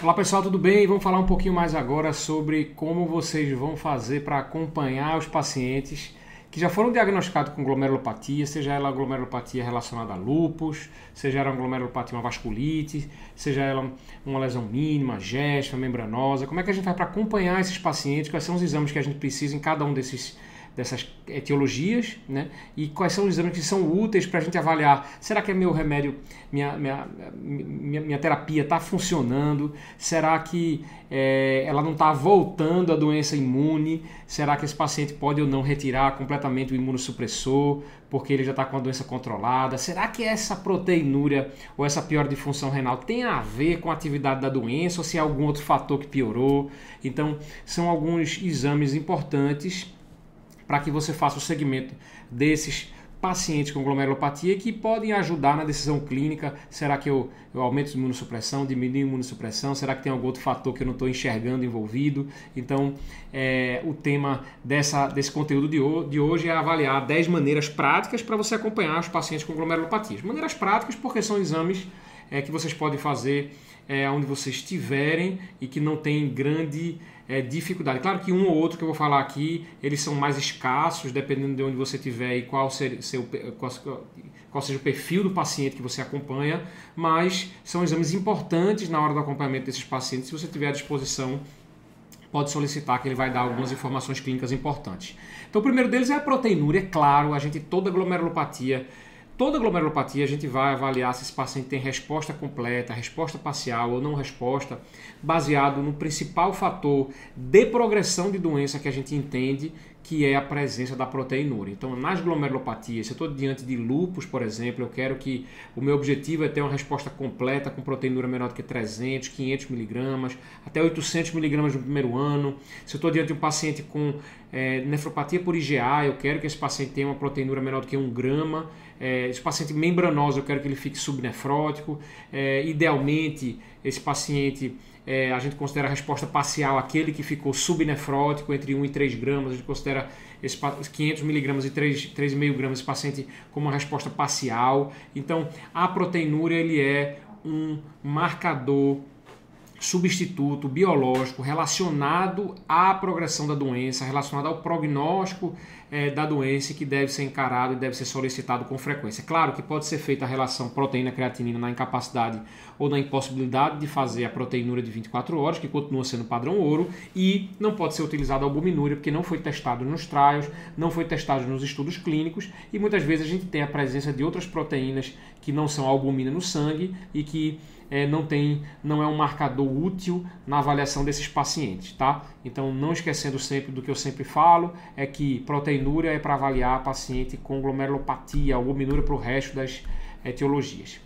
Olá pessoal, tudo bem? Vamos falar um pouquinho mais agora sobre como vocês vão fazer para acompanhar os pacientes que já foram diagnosticados com glomerulopatia, seja ela glomerulopatia relacionada a lupus, seja ela glomerulopatia, uma vasculite, seja ela uma lesão mínima, gesta, membranosa. Como é que a gente vai para acompanhar esses pacientes? Quais são os exames que a gente precisa em cada um desses dessas etiologias, né? E quais são os exames que são úteis para a gente avaliar? Será que é meu remédio, minha, minha, minha, minha terapia está funcionando? Será que é, ela não está voltando à doença imune? Será que esse paciente pode ou não retirar completamente o imunossupressor porque ele já está com a doença controlada? Será que essa proteinúria ou essa pior de função renal tem a ver com a atividade da doença ou se é algum outro fator que piorou? Então, são alguns exames importantes para que você faça o segmento desses pacientes com glomerulopatia que podem ajudar na decisão clínica. Será que eu, eu aumento a imunossupressão, diminuo a imunossupressão? Será que tem algum outro fator que eu não estou enxergando envolvido? Então, é, o tema dessa, desse conteúdo de, de hoje é avaliar 10 maneiras práticas para você acompanhar os pacientes com glomerulopatias. Maneiras práticas porque são exames é, que vocês podem fazer é, onde vocês estiverem e que não tem grande é, dificuldade. Claro que um ou outro que eu vou falar aqui, eles são mais escassos, dependendo de onde você estiver e qual, ser, seu, qual, qual seja o perfil do paciente que você acompanha, mas são exames importantes na hora do acompanhamento desses pacientes. Se você tiver à disposição, pode solicitar que ele vai dar algumas informações clínicas importantes. Então, o primeiro deles é a proteinúria. É claro, a gente toda glomerulopatia Toda glomerulopatia a gente vai avaliar se esse paciente tem resposta completa, resposta parcial ou não resposta, baseado no principal fator de progressão de doença que a gente entende que é a presença da proteinúria. Então, nas glomerulopatias, se eu estou diante de lupus, por exemplo, eu quero que o meu objetivo é ter uma resposta completa com proteinúria menor do que 300, 500 miligramas, até 800 miligramas no primeiro ano. Se eu estou diante de um paciente com é, nefropatia por IgA, eu quero que esse paciente tenha uma proteinúria menor do que 1 grama. É, esse paciente membranoso, eu quero que ele fique subnefrótico. É, idealmente, esse paciente é, a gente considera a resposta parcial aquele que ficou subnefrótico entre 1 e 3 gramas, a gente considera esse 500 miligramas e 3,5 gramas esse paciente como uma resposta parcial. Então, a proteinúria ele é um marcador substituto biológico relacionado à progressão da doença, relacionado ao prognóstico é, da doença que deve ser encarado e deve ser solicitado com frequência. Claro que pode ser feita a relação proteína-creatinina na incapacidade ou na impossibilidade de fazer a proteinúria de 24 horas, que continua sendo padrão ouro, e não pode ser utilizada a albuminúria porque não foi testado nos trials, não foi testado nos estudos clínicos e muitas vezes a gente tem a presença de outras proteínas que não são albumina no sangue e que é, não tem, não é um marcador útil na avaliação desses pacientes, tá? Então, não esquecendo sempre do que eu sempre falo, é que proteinúria é para avaliar paciente com glomerulopatia, albuminúria para o resto das etiologias.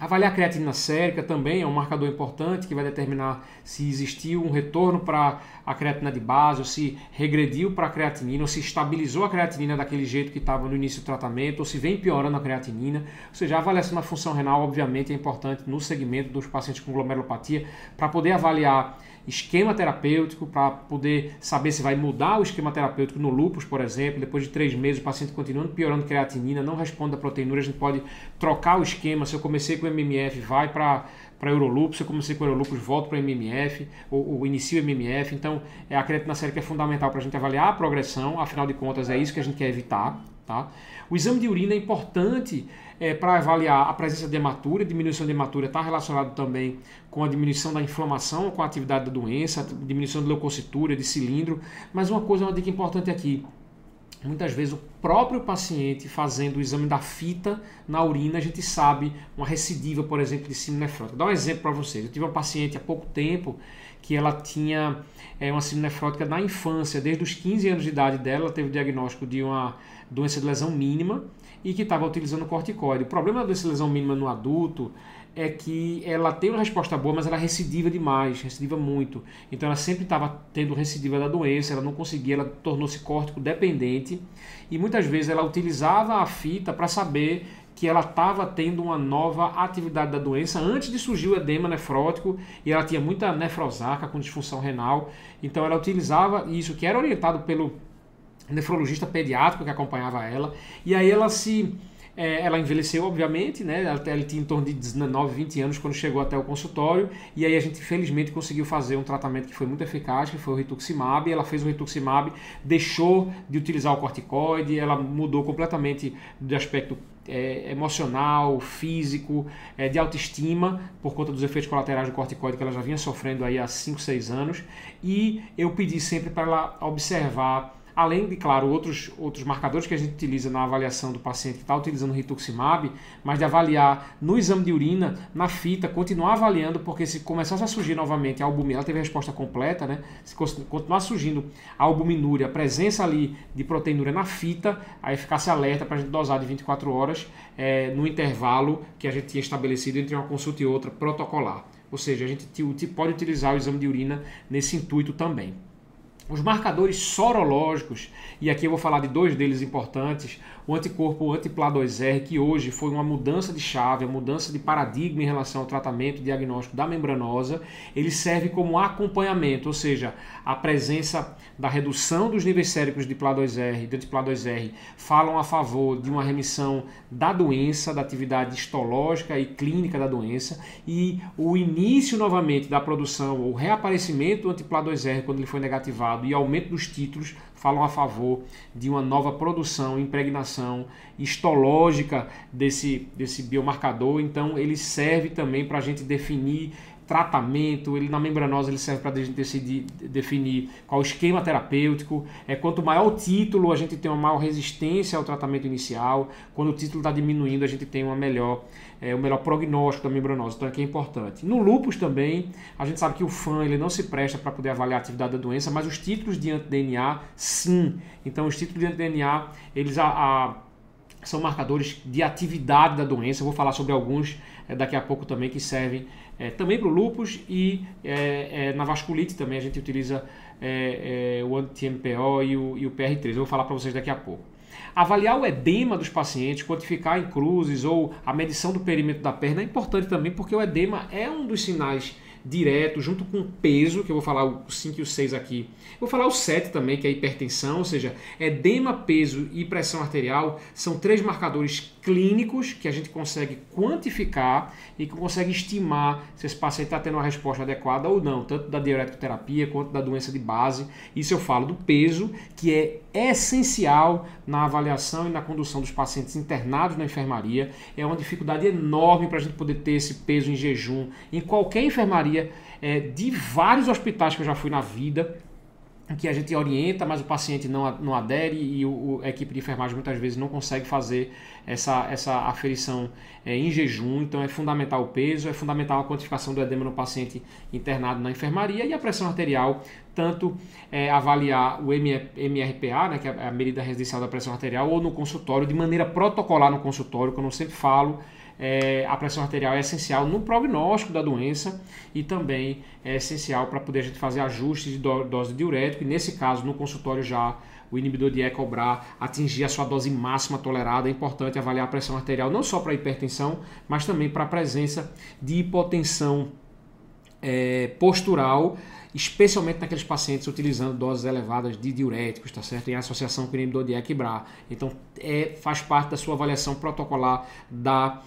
Avaliar a creatinina sérica também é um marcador importante que vai determinar se existiu um retorno para a creatina de base, ou se regrediu para a creatinina, ou se estabilizou a creatinina daquele jeito que estava no início do tratamento, ou se vem piorando a creatinina. Ou seja, a avaliação da função renal, obviamente, é importante no segmento dos pacientes com glomerulopatia para poder avaliar esquema terapêutico para poder saber se vai mudar o esquema terapêutico no lupus, por exemplo. Depois de três meses, o paciente continuando piorando creatinina, não responde a proteinúria, a gente pode trocar o esquema. Se eu comecei com MMF, vai para para Eurolupus, eu comecei com Eurolupus, volto para MMF, ou, ou inicio MMF. Então, é a creatina séria que é fundamental para a gente avaliar a progressão, afinal de contas, é isso que a gente quer evitar. Tá? O exame de urina é importante é, para avaliar a presença de hematúria. Diminuição de hematúria está relacionado também com a diminuição da inflamação, com a atividade da doença, diminuição de leucocitura, de cilindro. Mas uma coisa, uma dica importante aqui. Muitas vezes o próprio paciente fazendo o exame da fita na urina, a gente sabe uma recidiva, por exemplo, de síndrome nefrótica. Dar um exemplo para vocês. Eu tive uma paciente há pouco tempo que ela tinha é, uma síndrome nefrótica na infância, desde os 15 anos de idade dela, ela teve o diagnóstico de uma doença de lesão mínima e que estava utilizando corticoide. O problema da doença de lesão mínima no adulto é que ela tem uma resposta boa, mas ela recidiva demais, recidiva muito. Então ela sempre estava tendo recidiva da doença, ela não conseguia, ela tornou-se córtico dependente e muitas vezes ela utilizava a fita para saber que ela estava tendo uma nova atividade da doença antes de surgir o edema nefrótico e ela tinha muita nefrosarca com disfunção renal. Então ela utilizava isso que era orientado pelo nefrologista pediátrico que acompanhava ela e aí ela se é, ela envelheceu, obviamente, né? Ela, ela tinha em torno de 19, 20 anos quando chegou até o consultório. E aí a gente, felizmente, conseguiu fazer um tratamento que foi muito eficaz, que foi o rituximab. Ela fez o rituximab, deixou de utilizar o corticoide, ela mudou completamente de aspecto é, emocional, físico, é, de autoestima, por conta dos efeitos colaterais do corticoide que ela já vinha sofrendo aí há 5, 6 anos. E eu pedi sempre para ela observar além de, claro, outros, outros marcadores que a gente utiliza na avaliação do paciente que está utilizando rituximab, mas de avaliar no exame de urina, na fita, continuar avaliando, porque se começasse a surgir novamente a albumina, ela teve a resposta completa, né? Se continuar surgindo a albuminúria, a presença ali de proteinúria na fita, aí ficasse alerta para a gente dosar de 24 horas é, no intervalo que a gente tinha estabelecido entre uma consulta e outra protocolar. Ou seja, a gente pode utilizar o exame de urina nesse intuito também. Os marcadores sorológicos, e aqui eu vou falar de dois deles importantes, o anticorpo anti-PLA2R, que hoje foi uma mudança de chave, uma mudança de paradigma em relação ao tratamento diagnóstico da membranosa, ele serve como acompanhamento, ou seja, a presença da redução dos níveis séricos de PLA2R, de anti-PLA2R, falam a favor de uma remissão da doença, da atividade histológica e clínica da doença, e o início novamente da produção, o reaparecimento do anti-PLA2R quando ele foi negativado e aumento dos títulos falam a favor de uma nova produção, impregnação histológica desse, desse biomarcador. Então, ele serve também para a gente definir tratamento, ele na membranosa ele serve para a gente decidir, definir qual o esquema terapêutico. É, quanto maior o título, a gente tem uma maior resistência ao tratamento inicial. Quando o título está diminuindo, a gente tem uma melhor, é, um melhor prognóstico da membranosa. Então aqui é importante. No lupus também, a gente sabe que o FAN ele não se presta para poder avaliar a atividade da doença, mas os títulos de anti-DNA, sim. Então os títulos de anti-DNA, eles a, a são marcadores de atividade da doença. Eu vou falar sobre alguns é, daqui a pouco também que servem é, também para o lupus e é, na vasculite também a gente utiliza o anti-MPO e o, e o PR3. Eu vou falar para vocês daqui a pouco. Avaliar o edema dos pacientes, quantificar em cruzes ou a medição do perímetro da perna é importante também porque o edema é um dos sinais direto, junto com peso, que eu vou falar o 5 e o 6 aqui. Vou falar o 7 também, que é hipertensão, ou seja, edema, peso e pressão arterial são três marcadores clínicos que a gente consegue quantificar e que consegue estimar se esse paciente está tendo uma resposta adequada ou não, tanto da diureticoterapia quanto da doença de base. Isso eu falo do peso, que é essencial na avaliação e na condução dos pacientes internados na enfermaria. É uma dificuldade enorme para a gente poder ter esse peso em jejum em qualquer enfermaria é, de vários hospitais que eu já fui na vida que a gente orienta, mas o paciente não, não adere e o, a equipe de enfermagem muitas vezes não consegue fazer essa, essa aferição é, em jejum. Então é fundamental o peso, é fundamental a quantificação do edema no paciente internado na enfermaria e a pressão arterial, tanto é, avaliar o MRPA, né, que é a medida residencial da pressão arterial, ou no consultório, de maneira protocolar no consultório, como eu sempre falo é, a pressão arterial é essencial no prognóstico da doença e também é essencial para poder a gente fazer ajustes de dose de diurético e nesse caso no consultório já o inibidor de ECOBRA atingir a sua dose máxima tolerada. É importante avaliar a pressão arterial não só para hipertensão, mas também para a presença de hipotensão é, postural, especialmente naqueles pacientes utilizando doses elevadas de diuréticos, tá certo? Em associação com o inibidor de ECOBRA. Então, é, faz parte da sua avaliação protocolar da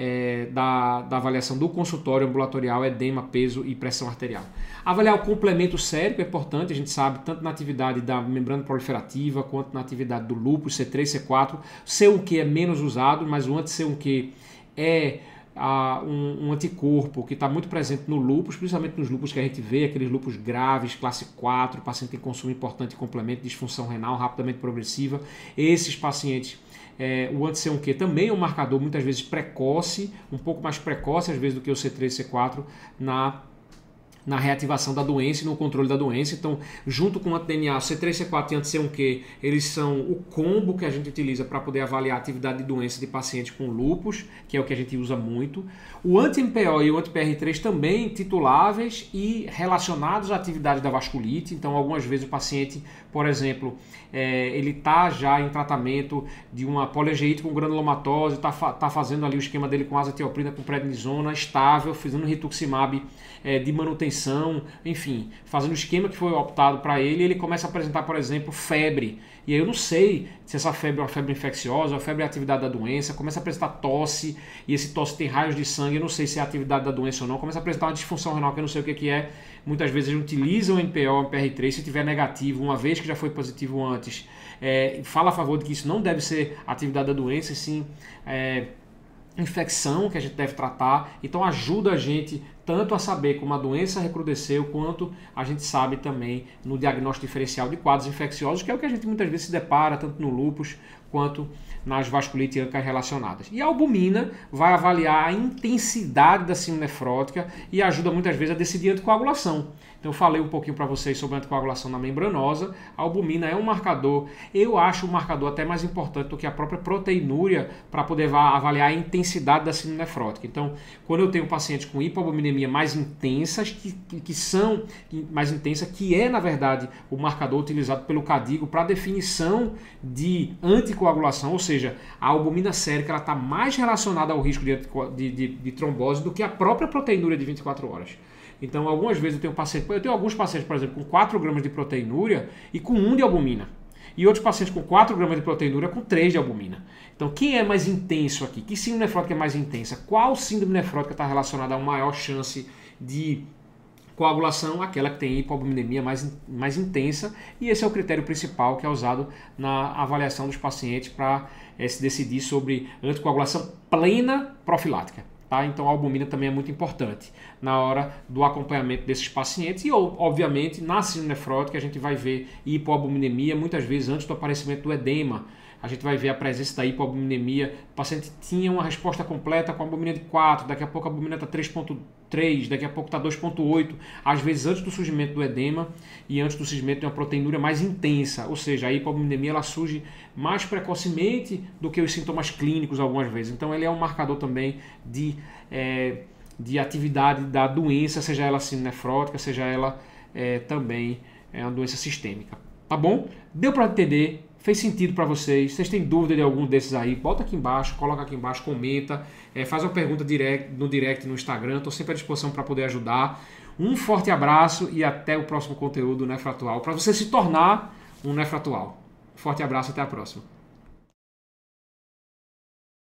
é, da, da, avaliação do consultório ambulatorial, edema, peso e pressão arterial. Avaliar o complemento sérico é importante, a gente sabe, tanto na atividade da membrana proliferativa quanto na atividade do lúpus, C3, C4. C1Q é menos usado, mas o anti-C1Q é a, um, um, anticorpo que está muito presente no lúpus, principalmente nos lúpus que a gente vê, aqueles lúpus graves, classe 4, paciente em consumo importante de complemento, disfunção renal rapidamente progressiva. Esses pacientes é, o anti-C1Q também é um marcador muitas vezes precoce, um pouco mais precoce às vezes do que o C3 e C4 na na reativação da doença e no controle da doença. Então, junto com o anti-DNA, C3C4 e anti-C1Q, eles são o combo que a gente utiliza para poder avaliar a atividade de doença de pacientes com lupus, que é o que a gente usa muito. O anti-MPO e o anti-PR3 também tituláveis e relacionados à atividade da vasculite. Então, algumas vezes o paciente, por exemplo, é, ele está já em tratamento de uma poliangeite com granulomatose, está tá fazendo ali o esquema dele com azatioprina, com prednisona, estável, fazendo rituximab é, de manutenção hipertensão, enfim, fazendo o esquema que foi optado para ele, ele começa a apresentar, por exemplo, febre. E aí eu não sei se essa febre é uma febre infecciosa, uma febre é atividade da doença, começa a apresentar tosse, e esse tosse tem raios de sangue, eu não sei se é atividade da doença ou não, começa a apresentar uma disfunção renal que eu não sei o que, é. Muitas vezes eles utilizam o MPO, o MPR3, se tiver negativo, uma vez que já foi positivo antes, é, fala a favor de que isso não deve ser atividade da doença, e sim é, infecção que a gente deve tratar. Então ajuda a gente tanto a saber como a doença recrudesceu, quanto a gente sabe também no diagnóstico diferencial de quadros infecciosos, que é o que a gente muitas vezes se depara, tanto no lúpus quanto nas vasculites relacionadas. E a albumina vai avaliar a intensidade da síndrome nefrótica e ajuda muitas vezes a decidir anticoagulação. Então eu falei um pouquinho para vocês sobre a anticoagulação na membranosa. A albumina é um marcador, eu acho um marcador até mais importante do que a própria proteinúria para poder avaliar a intensidade da síndrome nefrótica. Então, quando eu tenho pacientes com hipoalbuminemia mais intensas, que, que são mais intensa, que é na verdade o marcador utilizado pelo CADIGO para definição de anticoagulação, ou seja, a albumina sérica está mais relacionada ao risco de, de, de, de trombose do que a própria proteinúria de 24 horas. Então, algumas vezes eu tenho paciente, eu tenho alguns pacientes, por exemplo, com 4 gramas de proteinúria e com 1 de albumina. E outros pacientes com 4 gramas de proteinúria com 3 de albumina. Então, quem é mais intenso aqui? Que síndrome nefrótica é mais intensa? Qual síndrome nefrótica está relacionada a uma maior chance de coagulação? Aquela que tem hipoalbuminemia mais, mais intensa. E esse é o critério principal que é usado na avaliação dos pacientes para é, se decidir sobre anticoagulação plena profilática. Tá? Então a albumina também é muito importante na hora do acompanhamento desses pacientes e, obviamente, na síndrome nefrótica a gente vai ver hipoalbuminemia muitas vezes antes do aparecimento do edema a gente vai ver a presença da hipoalbuminemia. O paciente tinha uma resposta completa com a albumina de 4, daqui a pouco a albumina está 3.3, daqui a pouco está 2.8, às vezes antes do surgimento do edema e antes do surgimento de uma proteinúria mais intensa, ou seja, a hipoalbuminemia ela surge mais precocemente do que os sintomas clínicos algumas vezes. Então ele é um marcador também de, é, de atividade da doença, seja ela assim nefrótica, seja ela é, também é uma doença sistêmica. Tá bom? Deu para entender Fez sentido para vocês? Vocês têm dúvida de algum desses aí? Bota aqui embaixo, coloca aqui embaixo, comenta, é, faz uma pergunta direct, no direct no Instagram. Estou sempre à disposição para poder ajudar. Um forte abraço e até o próximo conteúdo Nefratual para você se tornar um Nefratual. Forte abraço, até a próxima.